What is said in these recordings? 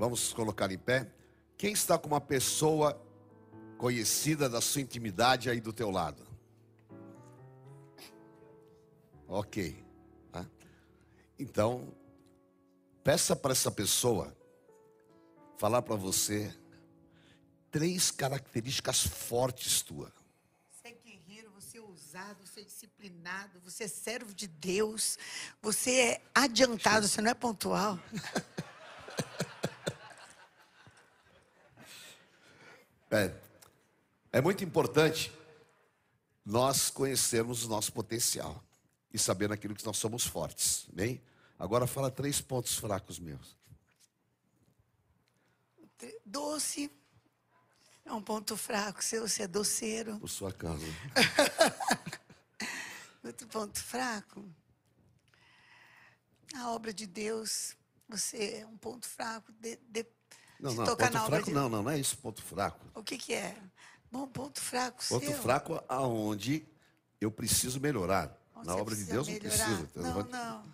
Vamos colocar em pé. Quem está com uma pessoa conhecida da sua intimidade aí do teu lado? Ok. Tá? Então, peça para essa pessoa falar para você três características fortes tuas. Você é guerreiro, você é ousado, você é disciplinado, você é servo de Deus, você é adiantado, você não é pontual. É, é muito importante nós conhecermos o nosso potencial e saber naquilo que nós somos fortes. Bem? Agora fala três pontos fracos meus. Doce. É um ponto fraco seu, você é doceiro. Por sua causa. Outro ponto fraco. A obra de Deus, você é um ponto fraco. De, de, Não, não, tocar ponto fraco de- não, não, não é isso, ponto fraco. O que, que é? Bom, ponto fraco Ponto seu. fraco aonde eu preciso melhorar. Onde Na obra de Deus não melhorar. precisa. entendeu? Não, não.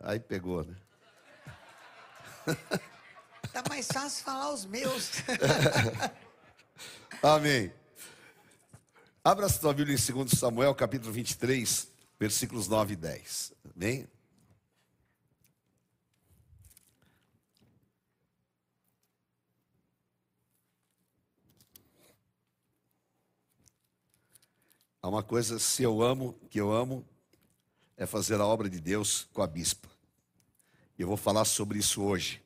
Aí pegou, né? Tá mais fácil falar os meus. Amém. Abra a sua Bíblia em 2 Samuel, capítulo 23, versículos 9 e 10. Amém? Há uma coisa, se eu amo, que eu amo, é fazer a obra de Deus com a bispa. Eu vou falar sobre isso hoje.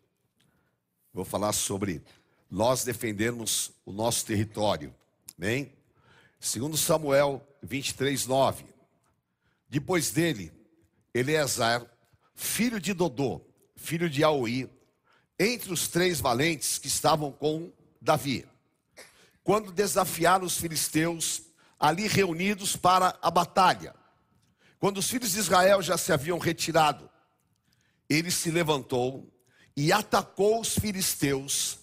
Vou falar sobre nós defendermos o nosso território. Amém? Segundo Samuel 23, 9. Depois dele, Eleazar, filho de Dodô, filho de Aui, entre os três valentes que estavam com Davi. Quando desafiaram os filisteus ali reunidos para a batalha. Quando os filhos de Israel já se haviam retirado, ele se levantou e atacou os filisteus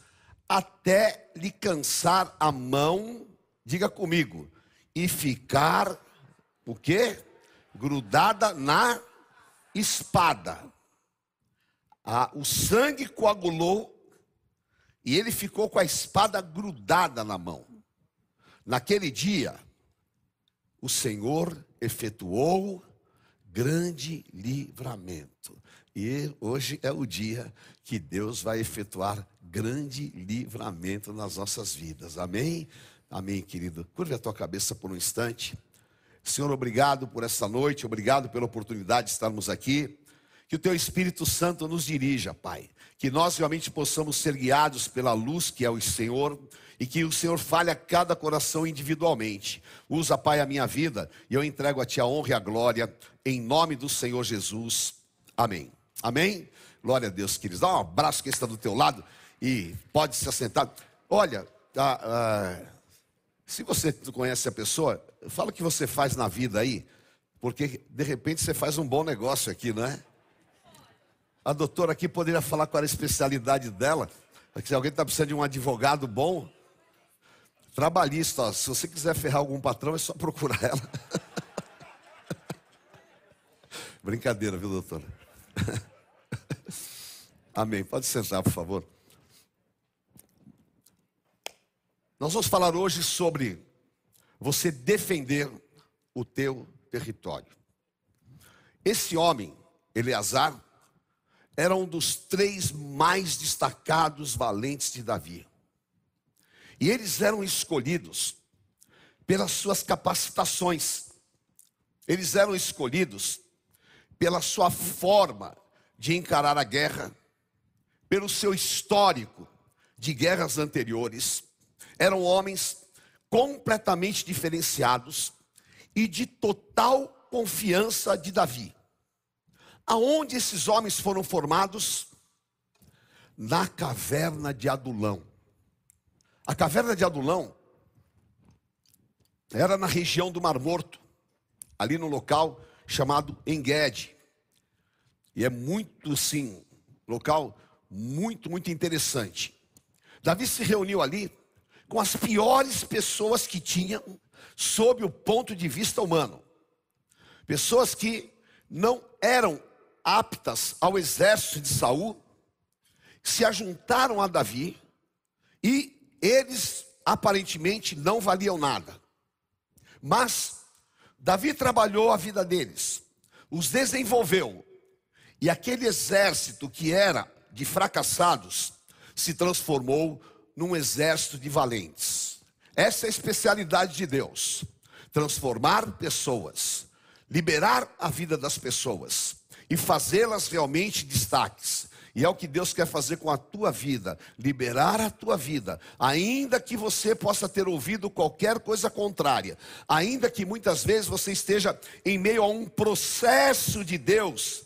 até lhe cansar a mão, diga comigo, e ficar o quê? Grudada na espada. Ah, o sangue coagulou e ele ficou com a espada grudada na mão. Naquele dia, o Senhor efetuou grande livramento. E hoje é o dia que Deus vai efetuar grande livramento nas nossas vidas. Amém? Amém, querido. Curve a tua cabeça por um instante. Senhor, obrigado por essa noite, obrigado pela oportunidade de estarmos aqui. Que o teu Espírito Santo nos dirija, Pai. Que nós realmente possamos ser guiados pela luz que é o Senhor e que o Senhor fale a cada coração individualmente. Usa, Pai, a minha vida e eu entrego a Ti a honra e a glória em nome do Senhor Jesus. Amém. Amém? Glória a Deus, queridos. Dá um abraço que está do teu lado e pode se assentar. Olha, se você conhece a pessoa, fala o que você faz na vida aí, porque de repente você faz um bom negócio aqui, não é? A doutora aqui poderia falar qual era a especialidade dela. Se alguém está precisando de um advogado bom, trabalhista, ó, se você quiser ferrar algum patrão, é só procurar ela. Brincadeira, viu, doutora? Amém. Pode sentar, por favor. Nós vamos falar hoje sobre você defender o teu território. Esse homem, Eleazar, era um dos três mais destacados valentes de Davi. E eles eram escolhidos pelas suas capacitações. Eles eram escolhidos pela sua forma de encarar a guerra, pelo seu histórico de guerras anteriores. Eram homens completamente diferenciados e de total confiança de Davi. Aonde esses homens foram formados? Na caverna de Adulão. A caverna de Adulão era na região do Mar Morto, ali no local chamado Enguede. E é muito, sim, local muito, muito interessante. Davi se reuniu ali com as piores pessoas que tinham sob o ponto de vista humano. Pessoas que não eram aptas ao exército de Saul, se ajuntaram a Davi e eles aparentemente não valiam nada. Mas Davi trabalhou a vida deles, os desenvolveu, e aquele exército que era de fracassados se transformou num exército de valentes. Essa é a especialidade de Deus: transformar pessoas, liberar a vida das pessoas e fazê-las realmente destaques. E é o que Deus quer fazer com a tua vida, liberar a tua vida, ainda que você possa ter ouvido qualquer coisa contrária, ainda que muitas vezes você esteja em meio a um processo de Deus,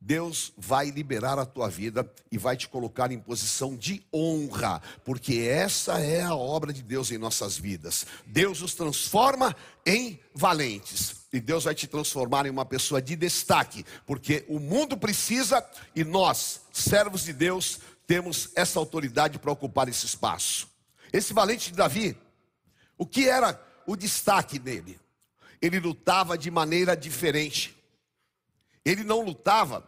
Deus vai liberar a tua vida e vai te colocar em posição de honra, porque essa é a obra de Deus em nossas vidas. Deus os transforma em valentes. E Deus vai te transformar em uma pessoa de destaque, porque o mundo precisa e nós, servos de Deus, temos essa autoridade para ocupar esse espaço. Esse valente de Davi, o que era o destaque nele? Ele lutava de maneira diferente. Ele não lutava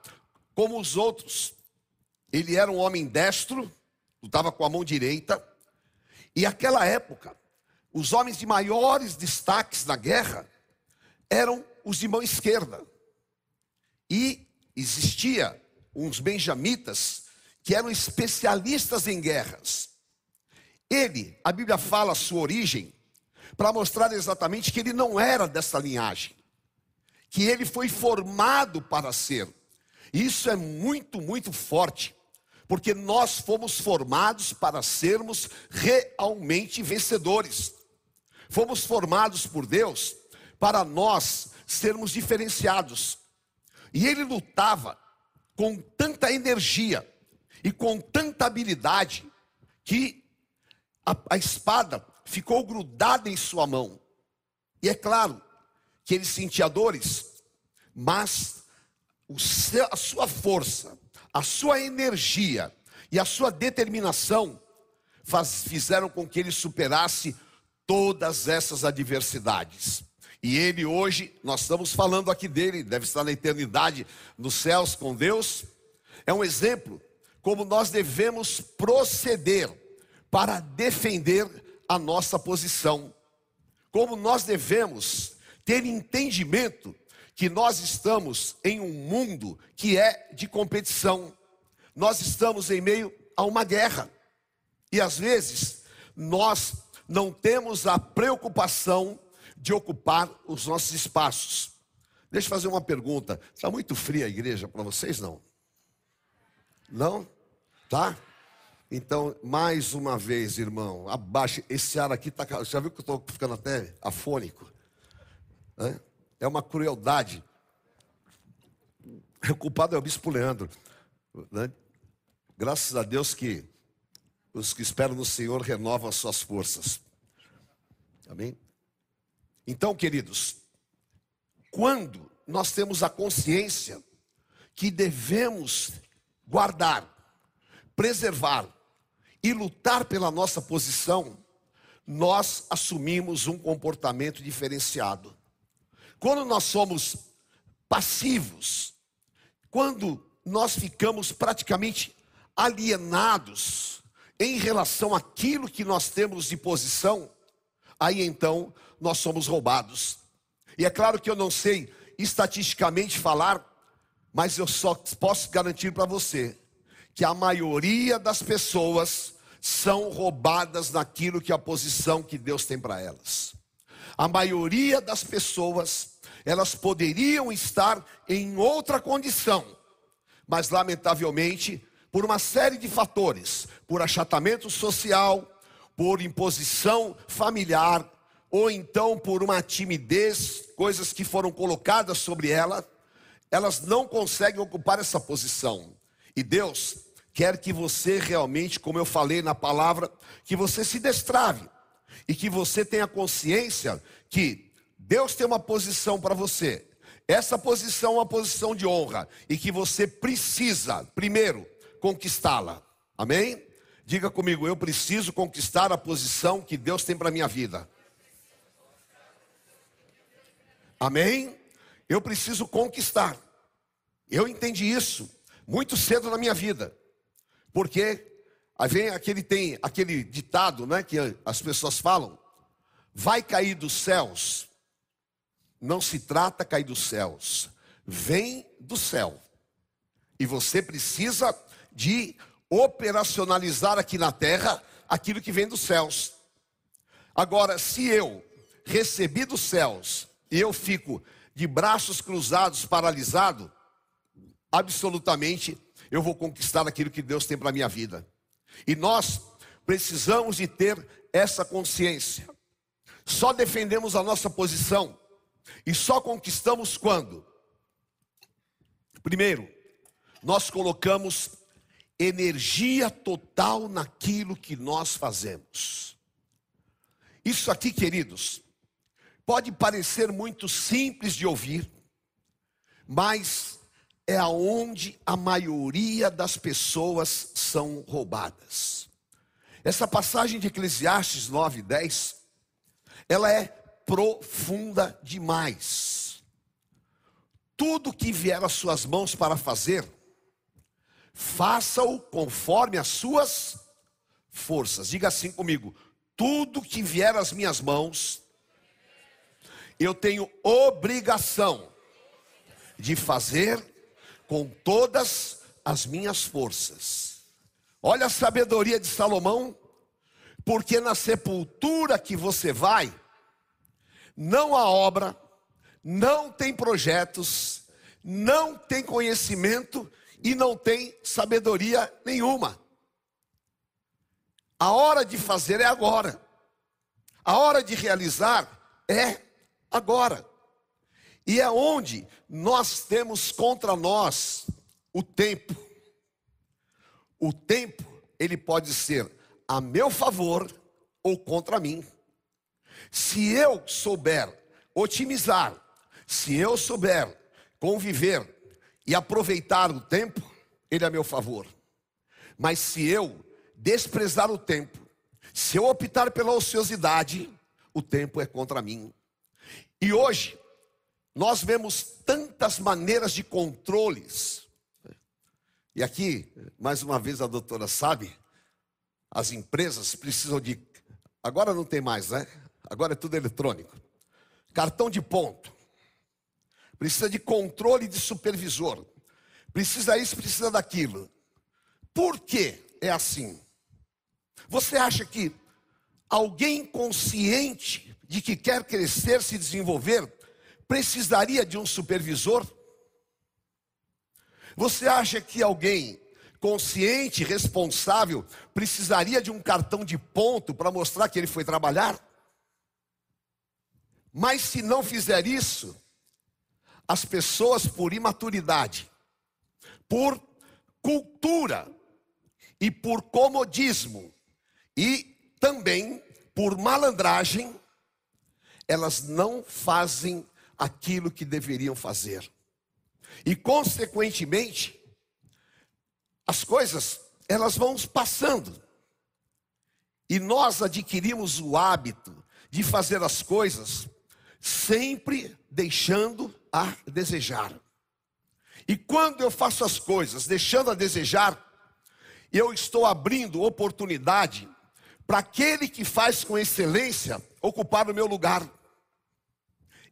como os outros. Ele era um homem destro, lutava com a mão direita. E aquela época, os homens de maiores destaques na guerra eram os de mão esquerda. E existia uns benjamitas que eram especialistas em guerras. Ele, a Bíblia fala a sua origem para mostrar exatamente que ele não era dessa linhagem, que ele foi formado para ser. Isso é muito, muito forte, porque nós fomos formados para sermos realmente vencedores. Fomos formados por Deus para nós sermos diferenciados. E ele lutava com tanta energia e com tanta habilidade que a, a espada ficou grudada em sua mão. E é claro que ele sentia dores, mas seu, a sua força, a sua energia e a sua determinação faz, fizeram com que ele superasse todas essas adversidades. E ele hoje, nós estamos falando aqui dele, deve estar na eternidade nos céus com Deus. É um exemplo como nós devemos proceder para defender a nossa posição. Como nós devemos ter entendimento que nós estamos em um mundo que é de competição. Nós estamos em meio a uma guerra. E às vezes nós não temos a preocupação de ocupar os nossos espaços. Deixa eu fazer uma pergunta. Está muito fria a igreja para vocês, não? Não? Tá? Então, mais uma vez, irmão, abaixe. Esse ar aqui está. Já viu que eu estou ficando até afônico? É uma crueldade. O culpado é o bispo Leandro. Né? Graças a Deus que os que esperam no Senhor renovam as suas forças. Amém? Então, queridos, quando nós temos a consciência que devemos guardar, preservar e lutar pela nossa posição, nós assumimos um comportamento diferenciado. Quando nós somos passivos, quando nós ficamos praticamente alienados em relação àquilo que nós temos de posição, aí então nós somos roubados. E é claro que eu não sei estatisticamente falar, mas eu só posso garantir para você que a maioria das pessoas são roubadas naquilo que é a posição que Deus tem para elas. A maioria das pessoas, elas poderiam estar em outra condição, mas lamentavelmente, por uma série de fatores, por achatamento social, por imposição familiar, ou então por uma timidez, coisas que foram colocadas sobre ela, elas não conseguem ocupar essa posição. E Deus quer que você realmente, como eu falei na palavra, que você se destrave e que você tenha consciência que Deus tem uma posição para você. Essa posição é uma posição de honra e que você precisa, primeiro, conquistá-la. Amém? Diga comigo, eu preciso conquistar a posição que Deus tem para minha vida. Amém? Eu preciso conquistar. Eu entendi isso muito cedo na minha vida. Porque aí vem aquele tem aquele ditado, né, que as pessoas falam: vai cair dos céus. Não se trata cair dos céus, vem do céu. E você precisa de operacionalizar aqui na terra aquilo que vem dos céus. Agora, se eu recebi dos céus e eu fico de braços cruzados, paralisado, absolutamente eu vou conquistar aquilo que Deus tem para minha vida. E nós precisamos de ter essa consciência. Só defendemos a nossa posição e só conquistamos quando? Primeiro, nós colocamos energia total naquilo que nós fazemos. Isso aqui, queridos, pode parecer muito simples de ouvir, mas é aonde a maioria das pessoas são roubadas. Essa passagem de Eclesiastes 9, 10, ela é profunda demais. Tudo que vier às suas mãos para fazer, faça-o conforme as suas forças. Diga assim comigo: tudo que vier às minhas mãos, eu tenho obrigação de fazer com todas as minhas forças. Olha a sabedoria de Salomão, porque na sepultura que você vai, não há obra, não tem projetos, não tem conhecimento e não tem sabedoria nenhuma. A hora de fazer é agora. A hora de realizar é agora. E é onde nós temos contra nós o tempo. O tempo, ele pode ser a meu favor ou contra mim. Se eu souber otimizar, se eu souber conviver e aproveitar o tempo, ele é a meu favor. Mas se eu desprezar o tempo, se eu optar pela ociosidade, o tempo é contra mim. E hoje, nós vemos tantas maneiras de controles. E aqui, mais uma vez, a doutora sabe, as empresas precisam de. Agora não tem mais, né? Agora é tudo eletrônico. Cartão de ponto precisa de controle de supervisor, precisa isso, precisa daquilo. Por que é assim? Você acha que alguém consciente de que quer crescer, se desenvolver, precisaria de um supervisor? Você acha que alguém consciente, responsável, precisaria de um cartão de ponto para mostrar que ele foi trabalhar? Mas se não fizer isso, as pessoas por imaturidade, por cultura e por comodismo e também por malandragem, elas não fazem aquilo que deveriam fazer. E consequentemente, as coisas elas vão passando. E nós adquirimos o hábito de fazer as coisas sempre deixando a desejar. E quando eu faço as coisas deixando a desejar, eu estou abrindo oportunidade para aquele que faz com excelência ocupar o meu lugar.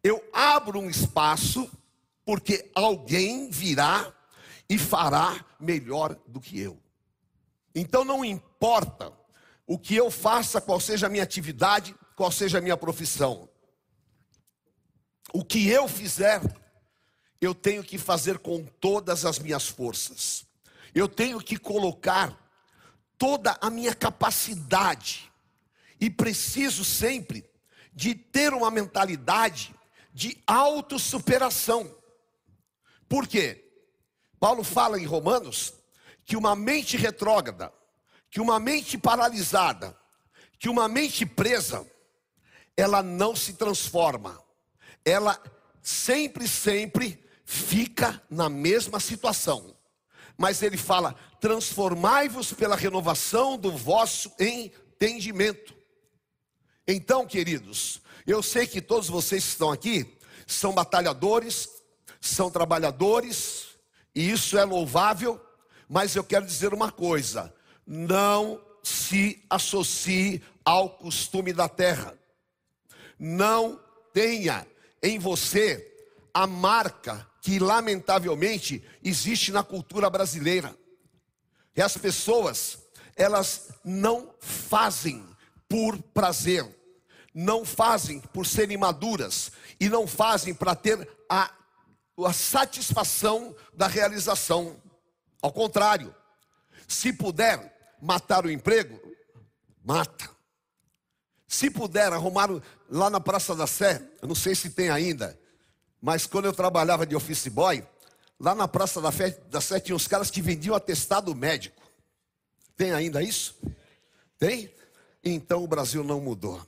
Eu abro um espaço porque alguém virá e fará melhor do que eu. Então não importa o que eu faça, qual seja a minha atividade, qual seja a minha profissão o que eu fizer, eu tenho que fazer com todas as minhas forças. Eu tenho que colocar toda a minha capacidade. E preciso sempre de ter uma mentalidade de autossuperação. Por quê? Paulo fala em Romanos que uma mente retrógrada, que uma mente paralisada, que uma mente presa, ela não se transforma ela sempre, sempre fica na mesma situação. Mas ele fala: transformai-vos pela renovação do vosso entendimento. Então, queridos, eu sei que todos vocês que estão aqui são batalhadores, são trabalhadores E isso é louvável, mas eu quero dizer uma coisa: não se associe ao costume da terra. Não tenha em você a marca que lamentavelmente existe na cultura brasileira. E as pessoas, elas não fazem por prazer, não fazem por serem maduras e não fazem para ter a, a satisfação da realização. Ao contrário, se puder matar o emprego, mata. Se puder arrumar lá na Praça da Sé, eu não sei se tem ainda, mas quando eu trabalhava de office boy, lá na Praça da, Fé, da Sé tinha uns caras que vendiam atestado médico. Tem ainda isso? Tem? Então o Brasil não mudou.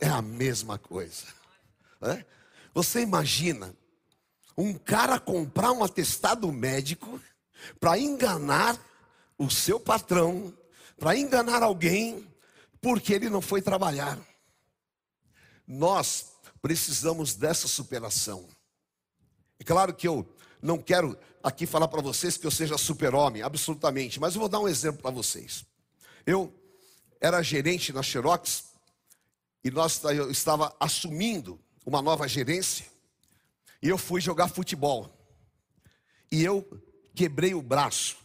É a mesma coisa. É? Você imagina um cara comprar um atestado médico para enganar o seu patrão, para enganar alguém, porque ele não foi trabalhar. Nós precisamos dessa superação. É claro que eu não quero aqui falar para vocês que eu seja super-homem, absolutamente, mas eu vou dar um exemplo para vocês. Eu era gerente na Xerox e nós eu estava assumindo uma nova gerência e eu fui jogar futebol. E eu quebrei o braço.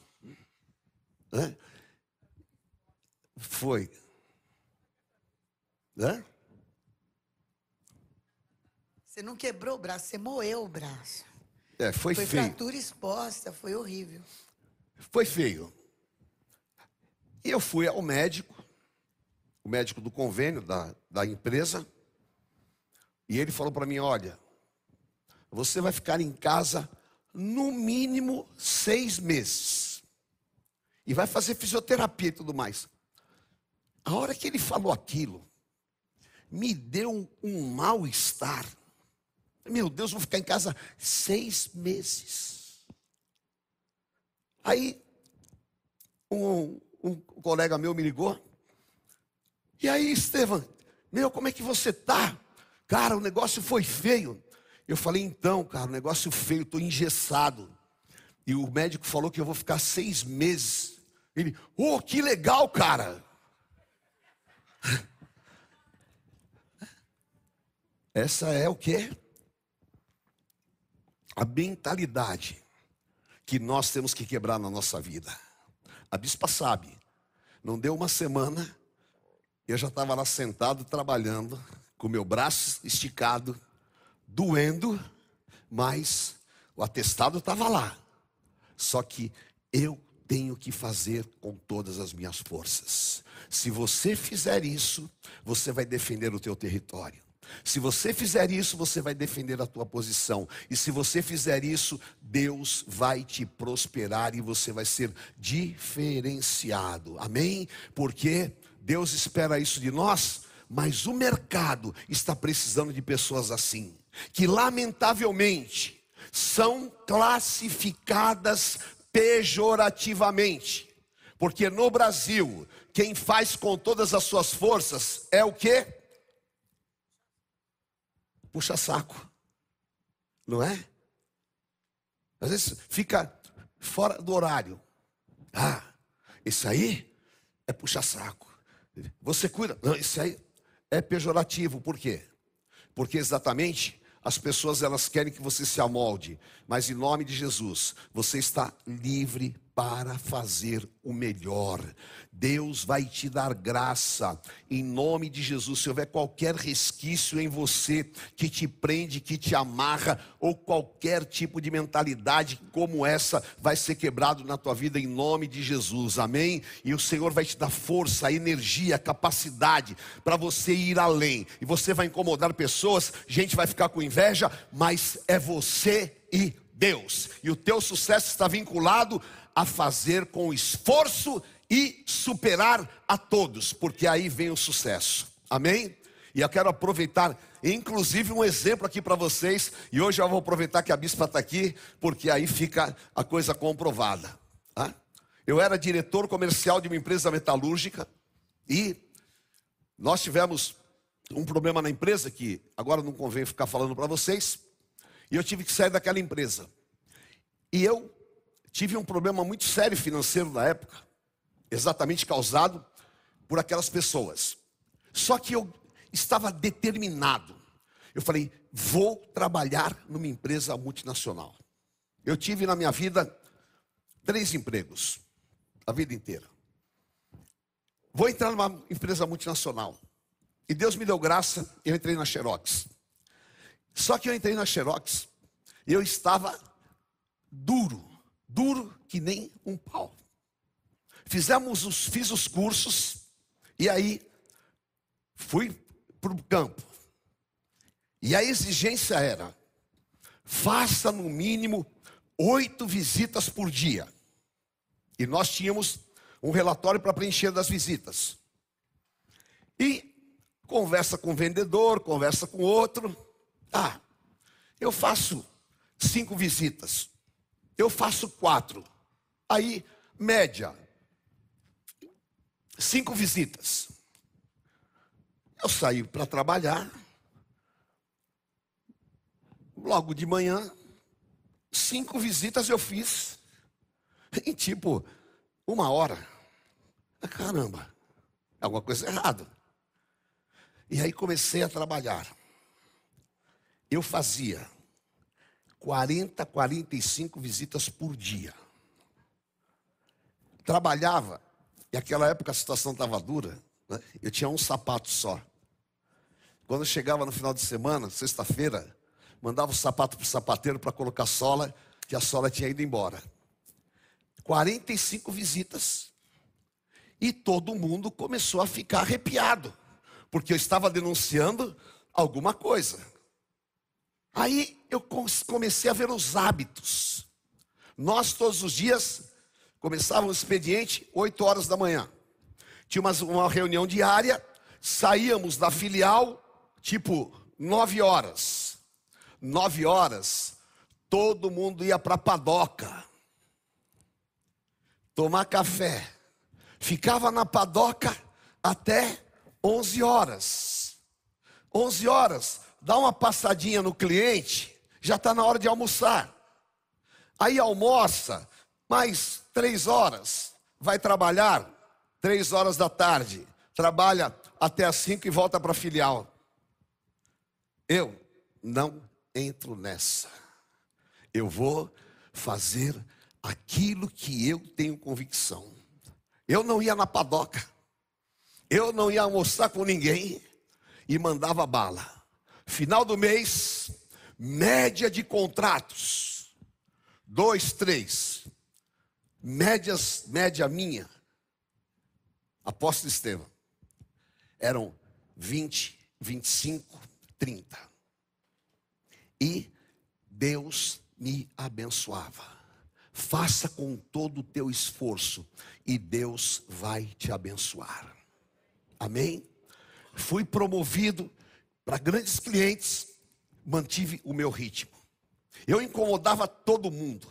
Né? Foi. Hã? Você não quebrou o braço, você moeu o braço. É, foi, Foi feio. fratura exposta, foi horrível. Foi feio. E eu fui ao médico, o médico do convênio da, da empresa, e ele falou para mim: olha, você vai ficar em casa no mínimo seis meses. E vai fazer fisioterapia e tudo mais. A hora que ele falou aquilo, me deu um mal-estar. Meu Deus, vou ficar em casa seis meses. Aí, um, um colega meu me ligou. E aí, Estevam, meu, como é que você tá? Cara, o negócio foi feio. Eu falei, então, cara, o negócio feio, estou engessado. E o médico falou que eu vou ficar seis meses. Ele, oh, que legal, cara. Essa é o que? A mentalidade que nós temos que quebrar na nossa vida. A bispa sabe, não deu uma semana, eu já estava lá sentado trabalhando, com meu braço esticado, doendo, mas o atestado estava lá. Só que eu tenho que fazer com todas as minhas forças. Se você fizer isso, você vai defender o teu território. Se você fizer isso, você vai defender a tua posição. E se você fizer isso, Deus vai te prosperar e você vai ser diferenciado. Amém? Porque Deus espera isso de nós, mas o mercado está precisando de pessoas assim, que lamentavelmente são classificadas pejorativamente. Porque no Brasil, quem faz com todas as suas forças é o que? Puxa saco. Não é? Às vezes fica fora do horário. Ah, isso aí é puxa saco. Você cuida. Não, isso aí é pejorativo. Por quê? Porque exatamente as pessoas elas querem que você se amolde, mas em nome de Jesus, você está livre para fazer o melhor. Deus vai te dar graça em nome de Jesus. Se houver qualquer resquício em você que te prende, que te amarra, ou qualquer tipo de mentalidade como essa, vai ser quebrado na tua vida em nome de Jesus. Amém? E o Senhor vai te dar força, energia, capacidade para você ir além. E você vai incomodar pessoas, gente vai ficar com inveja, mas é você e Deus. E o teu sucesso está vinculado a fazer com esforço e superar a todos, porque aí vem o sucesso. Amém? E eu quero aproveitar, inclusive, um exemplo aqui para vocês. E hoje eu vou aproveitar que a bispa está aqui, porque aí fica a coisa comprovada. Tá? Eu era diretor comercial de uma empresa metalúrgica e nós tivemos um problema na empresa que agora não convém ficar falando para vocês. E eu tive que sair daquela empresa. E eu tive um problema muito sério financeiro na época, exatamente causado por aquelas pessoas. Só que eu estava determinado. Eu falei, vou trabalhar numa empresa multinacional. Eu tive na minha vida três empregos, a vida inteira. Vou entrar numa empresa multinacional. E Deus me deu graça, eu entrei na Xerox. Só que eu entrei na Xerox eu estava duro, duro que nem um pau. Fizemos os, fiz os cursos e aí fui para o campo. E a exigência era: faça no mínimo oito visitas por dia. E nós tínhamos um relatório para preencher das visitas. E conversa com o vendedor, conversa com outro. Ah, eu faço cinco visitas. Eu faço quatro. Aí, média. Cinco visitas. Eu saí para trabalhar. Logo de manhã, cinco visitas eu fiz. Em tipo, uma hora. Caramba, alguma coisa errada. E aí comecei a trabalhar. Eu fazia 40, 45 visitas por dia. Trabalhava, e naquela época a situação estava dura, né? eu tinha um sapato só. Quando chegava no final de semana, sexta-feira, mandava o sapato para o sapateiro para colocar sola, que a sola tinha ido embora. 45 visitas. E todo mundo começou a ficar arrepiado, porque eu estava denunciando alguma coisa. Aí eu comecei a ver os hábitos. Nós todos os dias começávamos o expediente 8 horas da manhã. Tinha uma, reunião diária, saíamos da filial tipo 9 horas. 9 horas, todo mundo ia para a padoca tomar café. Ficava na padoca até 11 horas. 11 horas, dá uma passadinha no cliente, já está na hora de almoçar. Aí almoça, mais três horas, vai trabalhar, três horas da tarde, trabalha até as cinco e volta para a filial. Eu não entro nessa. Eu vou fazer aquilo que eu tenho convicção. Eu não ia na padoca, eu não ia almoçar com ninguém e mandava bala. Final do mês, média de contratos. Dois, três. Médias, média minha. Apóstolo Estevam. Eram 20, 25, 30. E Deus me abençoava. Faça com todo o teu esforço e Deus vai te abençoar. Amém? Fui promovido para grandes clientes, mantive o meu ritmo. Eu incomodava todo mundo,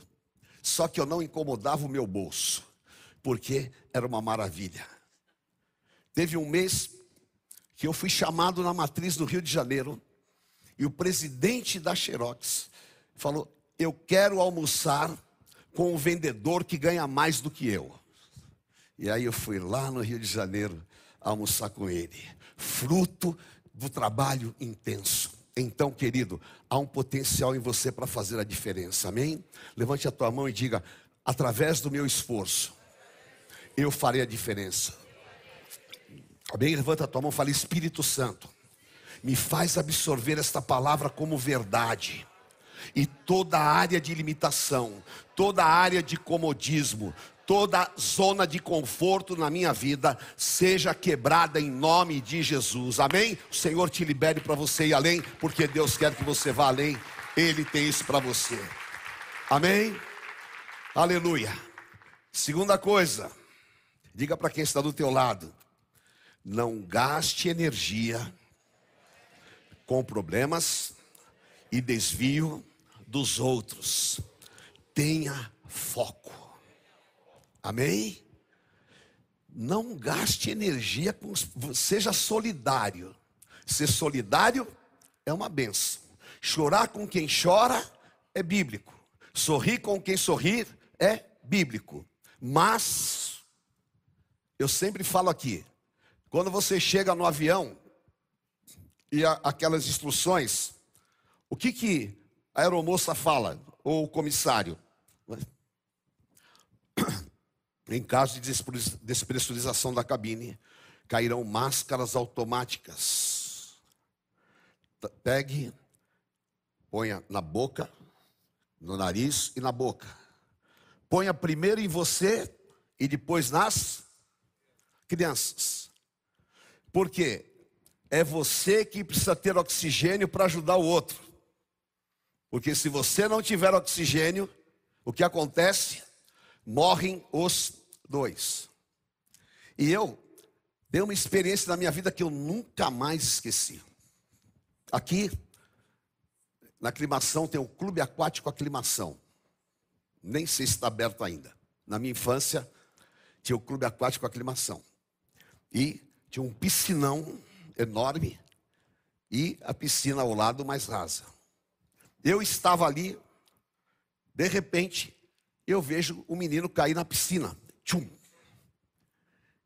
só que eu não incomodava o meu bolso, porque era uma maravilha. Teve um mês que eu fui chamado na matriz do Rio de Janeiro, e o presidente da Xerox falou: Eu quero almoçar com um vendedor que ganha mais do que eu. E aí eu fui lá no Rio de Janeiro almoçar com ele, fruto do trabalho intenso. Então, querido, há um potencial em você para fazer a diferença, amém? Levante a tua mão e diga: através do meu esforço, eu farei a diferença. Amém? Levanta a tua mão e fala: Espírito Santo, me faz absorver esta palavra como verdade e toda a área de limitação, toda a área de comodismo, toda zona de conforto na minha vida seja quebrada em nome de Jesus. Amém? O Senhor te libere para você ir além, porque Deus quer que você vá além. Ele tem isso para você. Amém? Aleluia. Segunda coisa, diga para quem está do teu lado, não gaste energia com problemas e desvio dos outros. Tenha foco. Amém? Não gaste energia com. Seja solidário. Ser solidário é uma benção. Chorar com quem chora é bíblico. Sorrir com quem sorrir é bíblico. Mas, eu sempre falo aqui, quando você chega no avião e a, aquelas instruções, o que, que a aeromoça fala, ou o comissário? Em caso de despressurização da cabine, cairão máscaras automáticas. Pegue, ponha na boca, no nariz e na boca. Ponha primeiro em você e depois nas crianças. Porque é você que precisa ter oxigênio para ajudar o outro. Porque se você não tiver oxigênio, o que acontece? Morrem os dois. E eu dei uma experiência na minha vida que eu nunca mais esqueci. Aqui, na aclimação, tem o Clube Aquático Aclimação. Nem sei se está aberto ainda. Na minha infância, tinha o Clube Aquático Aclimação. E tinha um piscinão enorme e a piscina ao lado mais rasa. Eu estava ali, de repente, eu vejo o menino cair na piscina. Tchum.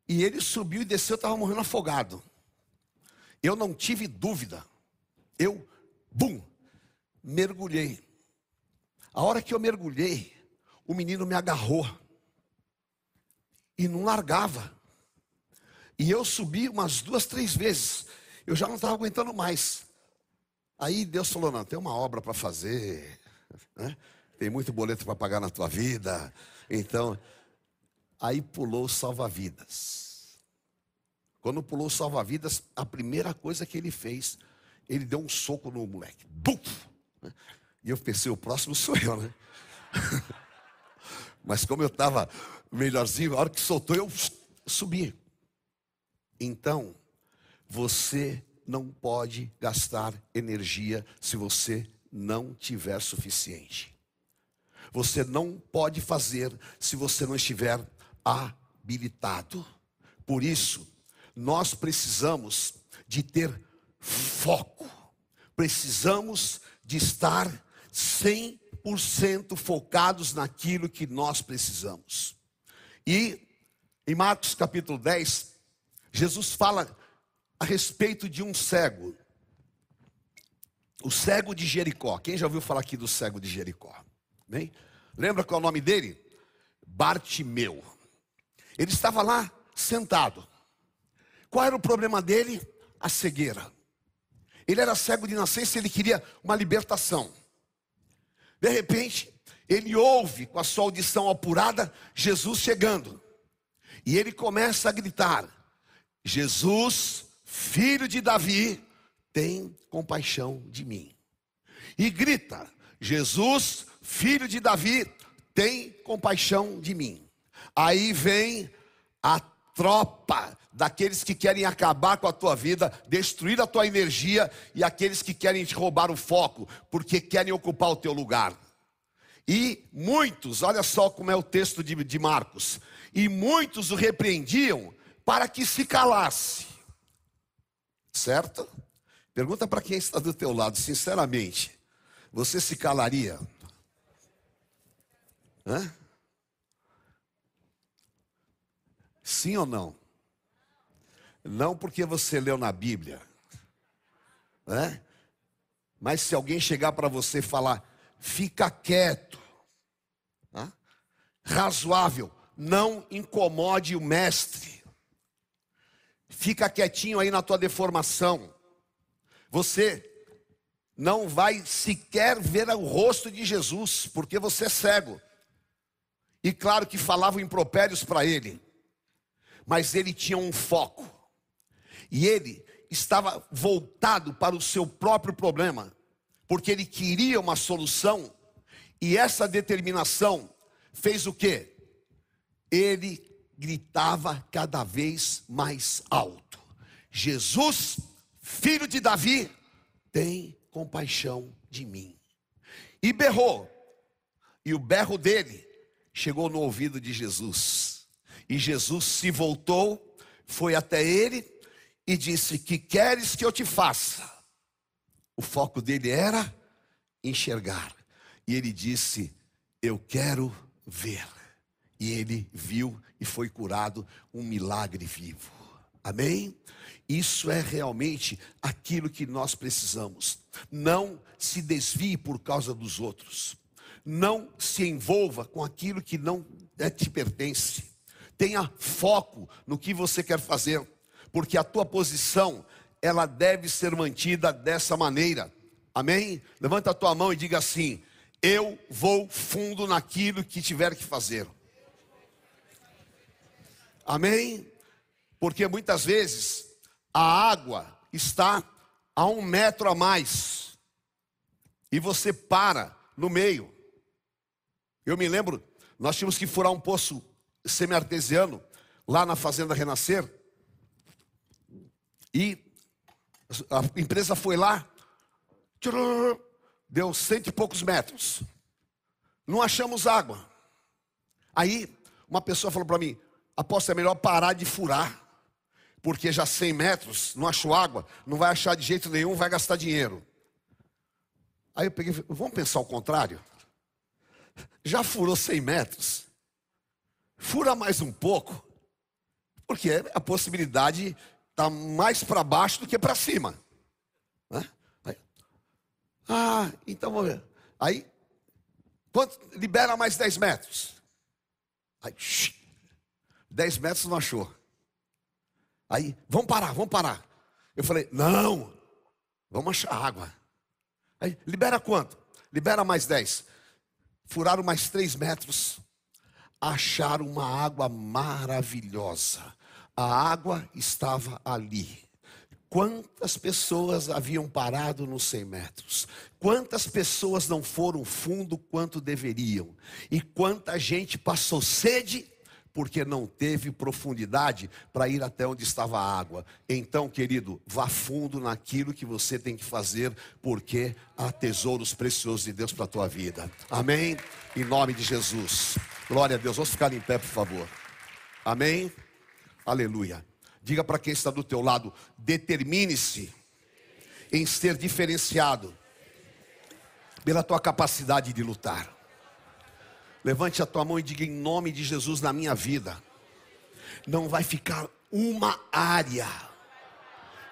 E ele subiu e desceu, estava morrendo afogado. Eu não tive dúvida. Eu, bum, mergulhei. A hora que eu mergulhei, o menino me agarrou. E não largava. E eu subi umas duas, três vezes. Eu já não estava aguentando mais. Aí Deus falou: não, tem uma obra para fazer. Né? Tem muito boleto para pagar na tua vida. Então, Aí pulou salva-vidas. Quando pulou salva-vidas, a primeira coisa que ele fez, ele deu um soco no moleque. Bum! E eu pensei, o próximo sou eu, né? Mas como eu estava melhorzinho, a hora que soltou, eu subi. Então, você não pode gastar energia se você não tiver suficiente. Você não pode fazer se você não estiver habilitado. Por isso, nós precisamos de ter foco. Precisamos de estar 100% focados naquilo que nós precisamos. E em Marcos capítulo 10, Jesus fala a respeito de um cego. O cego de Jericó. Quem já ouviu falar aqui do cego de Jericó? Bem? Lembra qual é o nome dele? Bartimeu. Ele estava lá sentado. Qual era o problema dele? A cegueira. Ele era cego de nascença, ele queria uma libertação. De repente, ele ouve com a sua audição apurada Jesus chegando. E ele começa a gritar: Jesus, filho de Davi, tem compaixão de mim. E grita: Jesus, filho de Davi, tem compaixão de mim. Aí vem a tropa daqueles que querem acabar com a tua vida, destruir a tua energia e aqueles que querem te roubar o foco, porque querem ocupar o teu lugar. E muitos, olha só como é o texto de, de Marcos, e muitos o repreendiam para que se calasse. Certo? Pergunta para quem está do teu lado, sinceramente, você se calaria? Hã? Sim ou não? Não porque você leu na Bíblia? Mas se alguém chegar para você e falar, fica quieto, razoável, não incomode o mestre, fica quietinho aí na tua deformação, você não vai sequer ver o rosto de Jesus, porque você é cego. E claro que falavam impropérios para ele mas ele tinha um foco. E ele estava voltado para o seu próprio problema, porque ele queria uma solução, e essa determinação fez o que? Ele gritava cada vez mais alto: Jesus, filho de Davi, tem compaixão de mim. E berrou, e o berro dele chegou no ouvido de Jesus. E Jesus se voltou, foi até ele e disse: Que queres que eu te faça? O foco dele era enxergar. E ele disse: Eu quero ver. e ele viu e foi curado um milagre vivo. Amém? Isso é realmente aquilo que nós precisamos. Não se desvie por causa dos outros. Não se envolva com aquilo que não é, te pertence. Tenha foco no que você quer fazer, porque a tua posição ela deve ser mantida dessa maneira. Amém? Levanta a tua mão e diga assim: Eu vou fundo naquilo que tiver que fazer. Amém? Porque muitas vezes a água está a um metro a mais e você para no meio. Eu me lembro, nós tínhamos que furar um poço semi-artesiano lá na Fazenda Renascer e a empresa foi lá, deu cento e poucos metros, não achamos água. Aí uma pessoa falou para mim: aposto é melhor parar de furar porque já 100 metros, não achou água, não vai achar de jeito nenhum, vai gastar dinheiro. Aí eu peguei, vamos pensar o contrário? Já furou 100 metros, fura mais um pouco, porque a possibilidade está mais para baixo do que para cima. Né? Aí, ah, então vamos ver. Aí, quanto, libera mais 10 metros. Aí, 10 metros não achou. Aí, vamos parar, vamos parar. Eu falei, não, vamos achar água. Aí, libera quanto? Libera mais 10. Furaram mais 3 metros. Acharam uma água maravilhosa. A água estava ali. Quantas pessoas haviam parado nos 100 metros? Quantas pessoas não foram fundo quanto deveriam? E quanta gente passou sede porque não teve profundidade para ir até onde estava a água. Então, querido, vá fundo naquilo que você tem que fazer, porque há tesouros preciosos de Deus para a tua vida. Amém? Em nome de Jesus. Glória a Deus. Vamos ficar em pé, por favor. Amém? Aleluia. Diga para quem está do teu lado, determine-se em ser diferenciado pela tua capacidade de lutar. Levante a tua mão e diga em nome de Jesus na minha vida. Não vai ficar uma área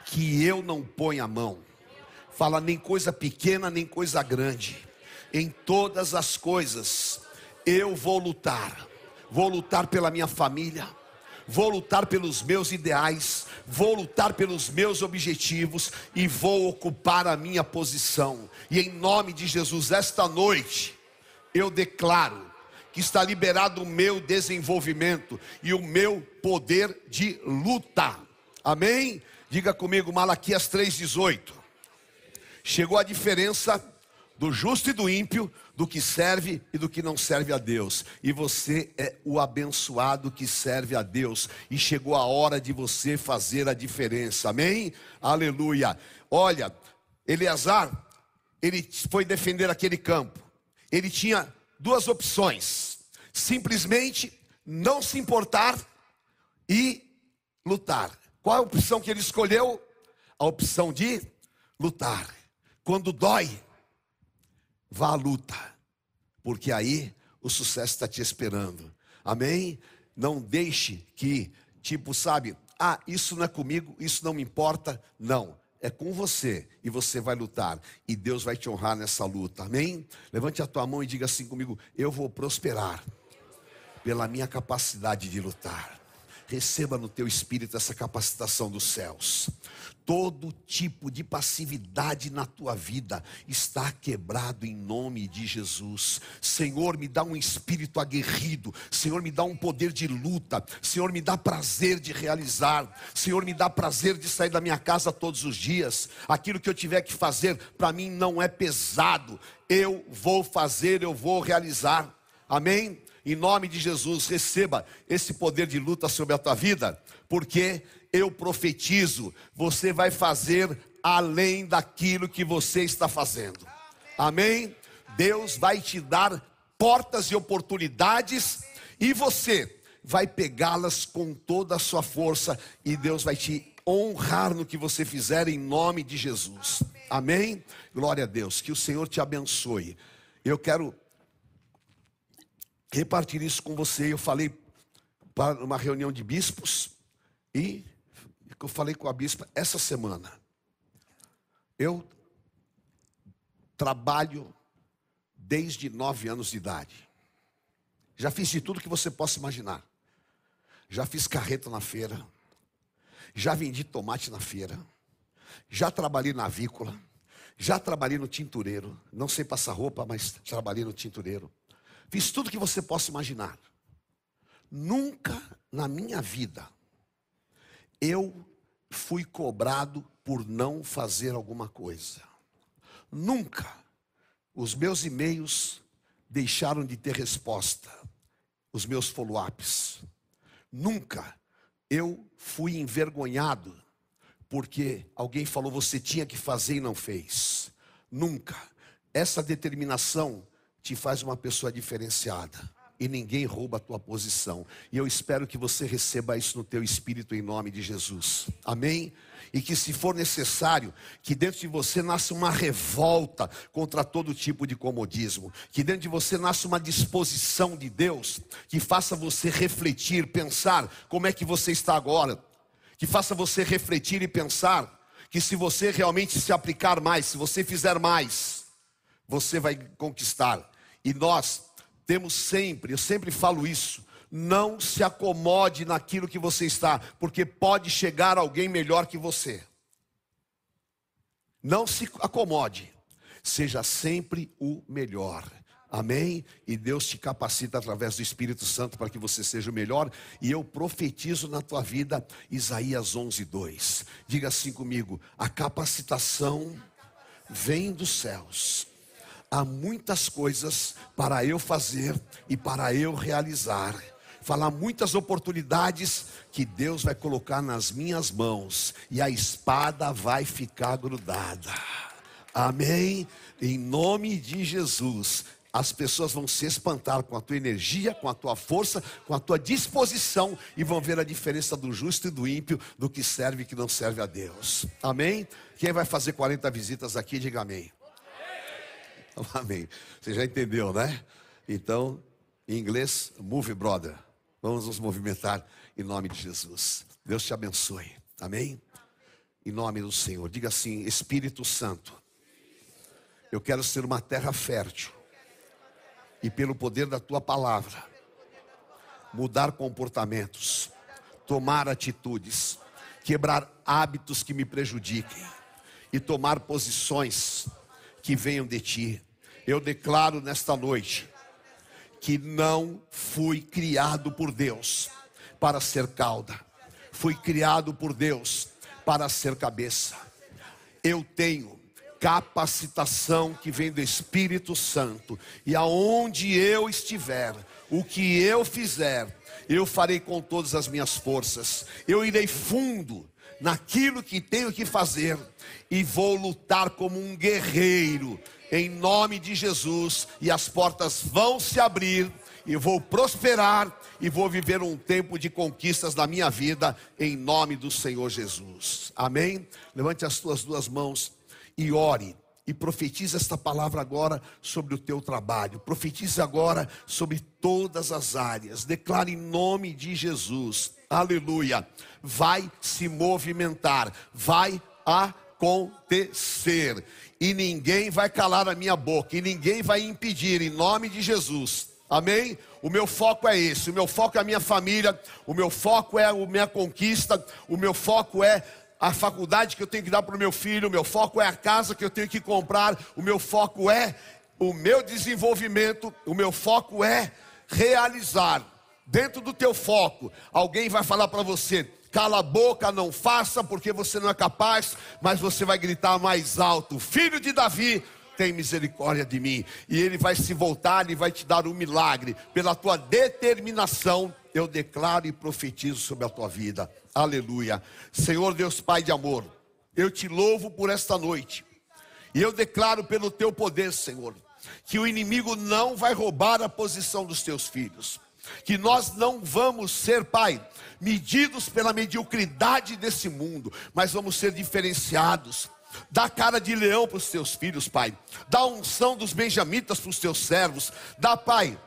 que eu não ponha a mão. Fala nem coisa pequena, nem coisa grande. Em todas as coisas eu vou lutar. Vou lutar pela minha família, vou lutar pelos meus ideais, vou lutar pelos meus objetivos e vou ocupar a minha posição. E em nome de Jesus, esta noite, eu declaro que está liberado o meu desenvolvimento e o meu poder de luta. Amém? Diga comigo, Malaquias 3,18. Chegou a diferença do justo e do ímpio, do que serve e do que não serve a Deus. E você é o abençoado que serve a Deus. E chegou a hora de você fazer a diferença. Amém? Aleluia. Olha, Eleazar, ele foi defender aquele campo. Ele tinha duas opções: simplesmente não se importar e lutar. Qual a opção que ele escolheu? A opção de lutar. Quando dói, vá à luta, porque aí o sucesso está te esperando. Amém? Não deixe que, tipo, sabe, ah, isso não é comigo, isso não me importa. Não é com você e você vai lutar e Deus vai te honrar nessa luta. Amém? Levante a tua mão e diga assim comigo: eu vou prosperar pela minha capacidade de lutar. Receba no teu espírito essa capacitação dos céus. Todo tipo de passividade na tua vida está quebrado em nome de Jesus. Senhor, me dá um espírito aguerrido. Senhor, me dá um poder de luta. Senhor, me dá prazer de realizar. Senhor, me dá prazer de sair da minha casa todos os dias. Aquilo que eu tiver que fazer, para mim não é pesado. Eu vou fazer, eu vou realizar. Amém? Em nome de Jesus, receba esse poder de luta sobre a tua vida, porque eu profetizo, você vai fazer além daquilo que você está fazendo. Amém? Deus vai te dar portas e oportunidades e você vai pegá-las com toda a sua força e Deus vai te honrar no que você fizer em nome de Jesus. Amém? Glória a Deus. Que o Senhor te abençoe. Eu quero repartir isso com você. Eu falei para uma reunião de bispos e eu falei com a bispa essa semana. Eu trabalho desde nove anos de idade. Já fiz de tudo que você possa imaginar. Já fiz carreta na feira. Já vendi tomate na feira. Já trabalhei na avícola. Já trabalhei no tintureiro. Não sei passar roupa, mas trabalhei no tintureiro. Fiz tudo que você possa imaginar. Nunca na minha vida eu fui cobrado por não fazer alguma coisa. Nunca os meus e-mails deixaram de ter resposta, os meus follow-ups. Nunca eu fui envergonhado porque alguém falou você tinha que fazer e não fez. Nunca. Essa determinação te faz uma pessoa diferenciada e ninguém rouba a tua posição. E eu espero que você receba isso no teu espírito em nome de Jesus. Amém? E que se for necessário, que dentro de você nasça uma revolta contra todo tipo de comodismo, que dentro de você nasça uma disposição de Deus que faça você refletir, pensar como é que você está agora, que faça você refletir e pensar que se você realmente se aplicar mais, se você fizer mais, você vai conquistar. E nós temos sempre, eu sempre falo isso, não se acomode naquilo que você está, porque pode chegar alguém melhor que você. Não se acomode, seja sempre o melhor. Amém? E Deus te capacita através do Espírito Santo para que você seja o melhor. E eu profetizo na tua vida Isaías 11, 2. Diga assim comigo: a capacitação vem dos céus há muitas coisas para eu fazer e para eu realizar. Falar muitas oportunidades que Deus vai colocar nas minhas mãos e a espada vai ficar grudada. Amém? Em nome de Jesus. As pessoas vão se espantar com a tua energia, com a tua força, com a tua disposição e vão ver a diferença do justo e do ímpio, do que serve e que não serve a Deus. Amém? Quem vai fazer 40 visitas aqui, diga amém. Amém. Você já entendeu, né? Então, em inglês, move brother. Vamos nos movimentar em nome de Jesus. Deus te abençoe. Amém? Em nome do Senhor. Diga assim: Espírito Santo, eu quero ser uma terra fértil. E pelo poder da tua palavra, mudar comportamentos, tomar atitudes, quebrar hábitos que me prejudiquem e tomar posições que venham de ti. Eu declaro nesta noite que não fui criado por Deus para ser cauda, fui criado por Deus para ser cabeça. Eu tenho capacitação que vem do Espírito Santo, e aonde eu estiver, o que eu fizer, eu farei com todas as minhas forças, eu irei fundo naquilo que tenho que fazer e vou lutar como um guerreiro em nome de Jesus e as portas vão se abrir e vou prosperar e vou viver um tempo de conquistas na minha vida em nome do Senhor Jesus. Amém? Levante as tuas duas mãos e ore e profetize esta palavra agora sobre o teu trabalho. Profetize agora sobre todas as áreas. Declare em nome de Jesus. Aleluia. Vai se movimentar, vai acontecer. E ninguém vai calar a minha boca, e ninguém vai impedir, em nome de Jesus. Amém? O meu foco é esse, o meu foco é a minha família, o meu foco é a minha conquista, o meu foco é a faculdade que eu tenho que dar para o meu filho, o meu foco é a casa que eu tenho que comprar, o meu foco é o meu desenvolvimento, o meu foco é realizar. Dentro do teu foco, alguém vai falar para você: cala a boca, não faça, porque você não é capaz, mas você vai gritar mais alto: Filho de Davi, tem misericórdia de mim. E ele vai se voltar e vai te dar um milagre. Pela tua determinação, eu declaro e profetizo sobre a tua vida. Aleluia. Senhor Deus Pai de amor, eu te louvo por esta noite. E eu declaro pelo teu poder, Senhor, que o inimigo não vai roubar a posição dos teus filhos. Que nós não vamos ser, Pai, medidos pela mediocridade desse mundo, mas vamos ser diferenciados. Dá cara de leão para os teus filhos, Pai. Dá unção dos benjamitas para os teus servos. Dá, Pai,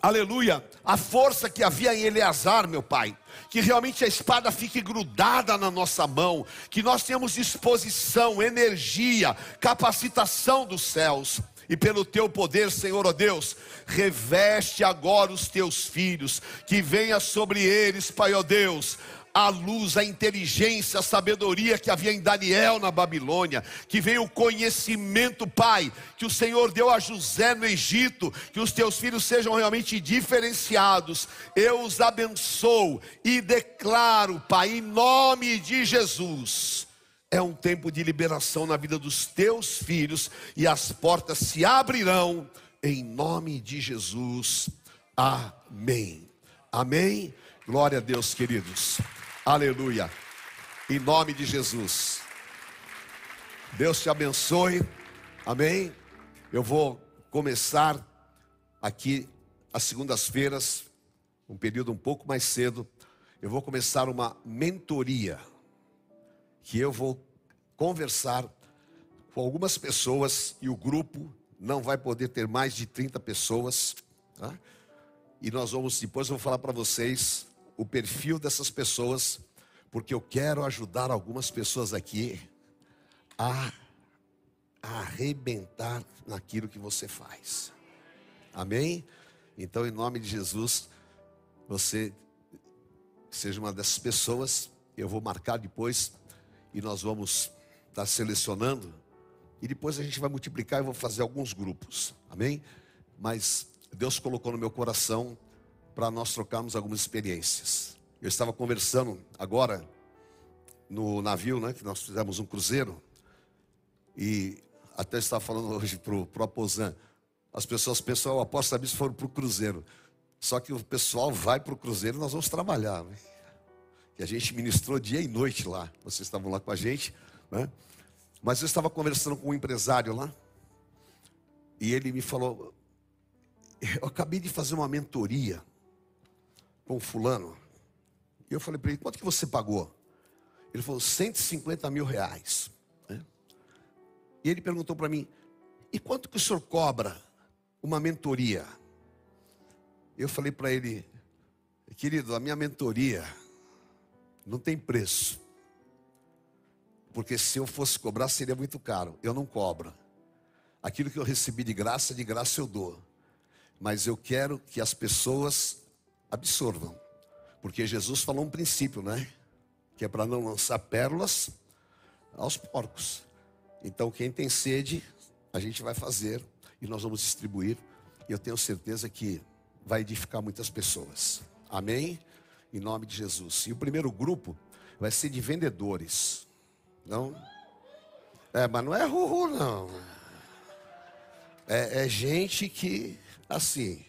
aleluia, a força que havia em Eleazar, meu Pai. Que realmente a espada fique grudada na nossa mão, que nós tenhamos disposição, energia, capacitação dos céus. E pelo teu poder, Senhor, ó Deus, reveste agora os teus filhos, que venha sobre eles, Pai, ó Deus, a luz, a inteligência, a sabedoria que havia em Daniel na Babilônia, que veio o conhecimento, Pai, que o Senhor deu a José no Egito, que os teus filhos sejam realmente diferenciados. Eu os abençoo e declaro, Pai, em nome de Jesus. É um tempo de liberação na vida dos teus filhos e as portas se abrirão em nome de Jesus. Amém. Amém. Glória a Deus, queridos. Aleluia. Em nome de Jesus. Deus te abençoe. Amém. Eu vou começar aqui às segundas-feiras, um período um pouco mais cedo. Eu vou começar uma mentoria que eu vou conversar com algumas pessoas e o grupo não vai poder ter mais de 30 pessoas, tá? E nós vamos depois eu vou falar para vocês o perfil dessas pessoas, porque eu quero ajudar algumas pessoas aqui a, a arrebentar naquilo que você faz. Amém? Então, em nome de Jesus, você seja uma dessas pessoas. Eu vou marcar depois e nós vamos estar selecionando. E depois a gente vai multiplicar e vou fazer alguns grupos. Amém? Mas Deus colocou no meu coração para nós trocarmos algumas experiências. Eu estava conversando agora no navio, né, que nós fizemos um cruzeiro, e até estava falando hoje para o Aposan, as pessoas pensam, o apóstolo Abis foram para o cruzeiro. Só que o pessoal vai para o cruzeiro e nós vamos trabalhar. Né? E a gente ministrou dia e noite lá. Vocês estavam lá com a gente. Né? Mas eu estava conversando com um empresário lá. E ele me falou: Eu acabei de fazer uma mentoria com fulano. E eu falei para ele, quanto que você pagou? Ele falou, 150 mil reais. Né? E ele perguntou para mim, e quanto que o senhor cobra uma mentoria? Eu falei para ele, querido, a minha mentoria não tem preço. Porque se eu fosse cobrar seria muito caro. Eu não cobro. Aquilo que eu recebi de graça, de graça eu dou. Mas eu quero que as pessoas absorvam. Porque Jesus falou um princípio, né? Que é para não lançar pérolas aos porcos. Então, quem tem sede, a gente vai fazer e nós vamos distribuir. E eu tenho certeza que vai edificar muitas pessoas. Amém? Em nome de Jesus. E o primeiro grupo vai ser de vendedores. Não? É, mas não é ruru, não. É, é gente que, assim,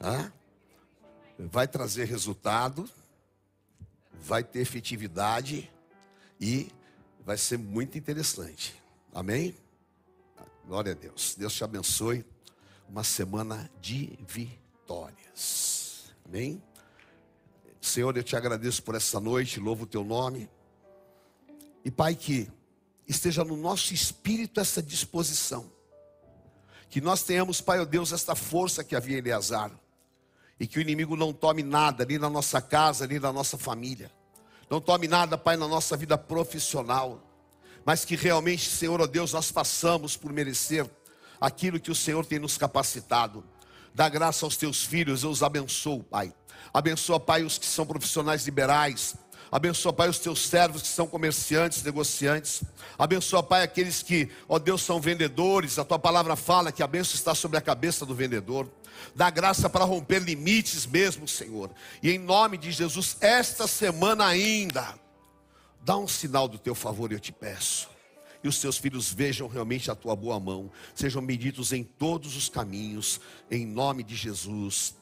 ah, vai trazer resultado, vai ter efetividade e vai ser muito interessante. Amém? Glória a Deus. Deus te abençoe. Uma semana de vitórias. Amém? Senhor, eu te agradeço por essa noite, louvo o teu nome. E Pai, que esteja no nosso espírito essa disposição. Que nós tenhamos, Pai, ó oh Deus, esta força que havia em Eleazar e que o inimigo não tome nada, nem na nossa casa, nem na nossa família. Não tome nada, Pai, na nossa vida profissional. Mas que realmente, Senhor, ó Deus, nós façamos por merecer aquilo que o Senhor tem nos capacitado. Dá graça aos teus filhos, eu os abençoo, Pai. Abençoa, Pai, os que são profissionais liberais. Abençoa, Pai, os teus servos que são comerciantes, negociantes. Abençoa, Pai, aqueles que, ó Deus, são vendedores. A tua palavra fala que a bênção está sobre a cabeça do vendedor. Dá graça para romper limites mesmo, Senhor. E em nome de Jesus, esta semana ainda, dá um sinal do teu favor, eu te peço. E os teus filhos vejam realmente a tua boa mão, sejam medidos em todos os caminhos, em nome de Jesus.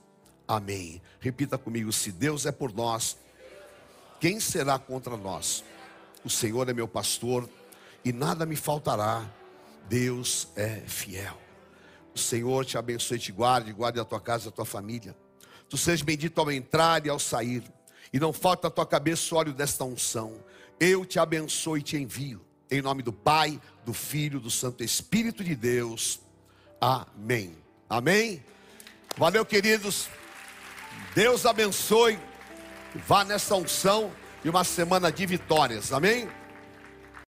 Amém. Repita comigo: se Deus é por nós, quem será contra nós? O Senhor é meu pastor e nada me faltará. Deus é fiel. O Senhor te abençoe te guarde, guarde a tua casa a tua família. Tu sejas bendito ao entrar e ao sair. E não falta a tua cabeça o óleo desta unção. Eu te abençoo e te envio. Em nome do Pai, do Filho, do Santo Espírito de Deus. Amém. Amém. Valeu, queridos. Deus abençoe. Vá nessa unção e uma semana de vitórias. Amém?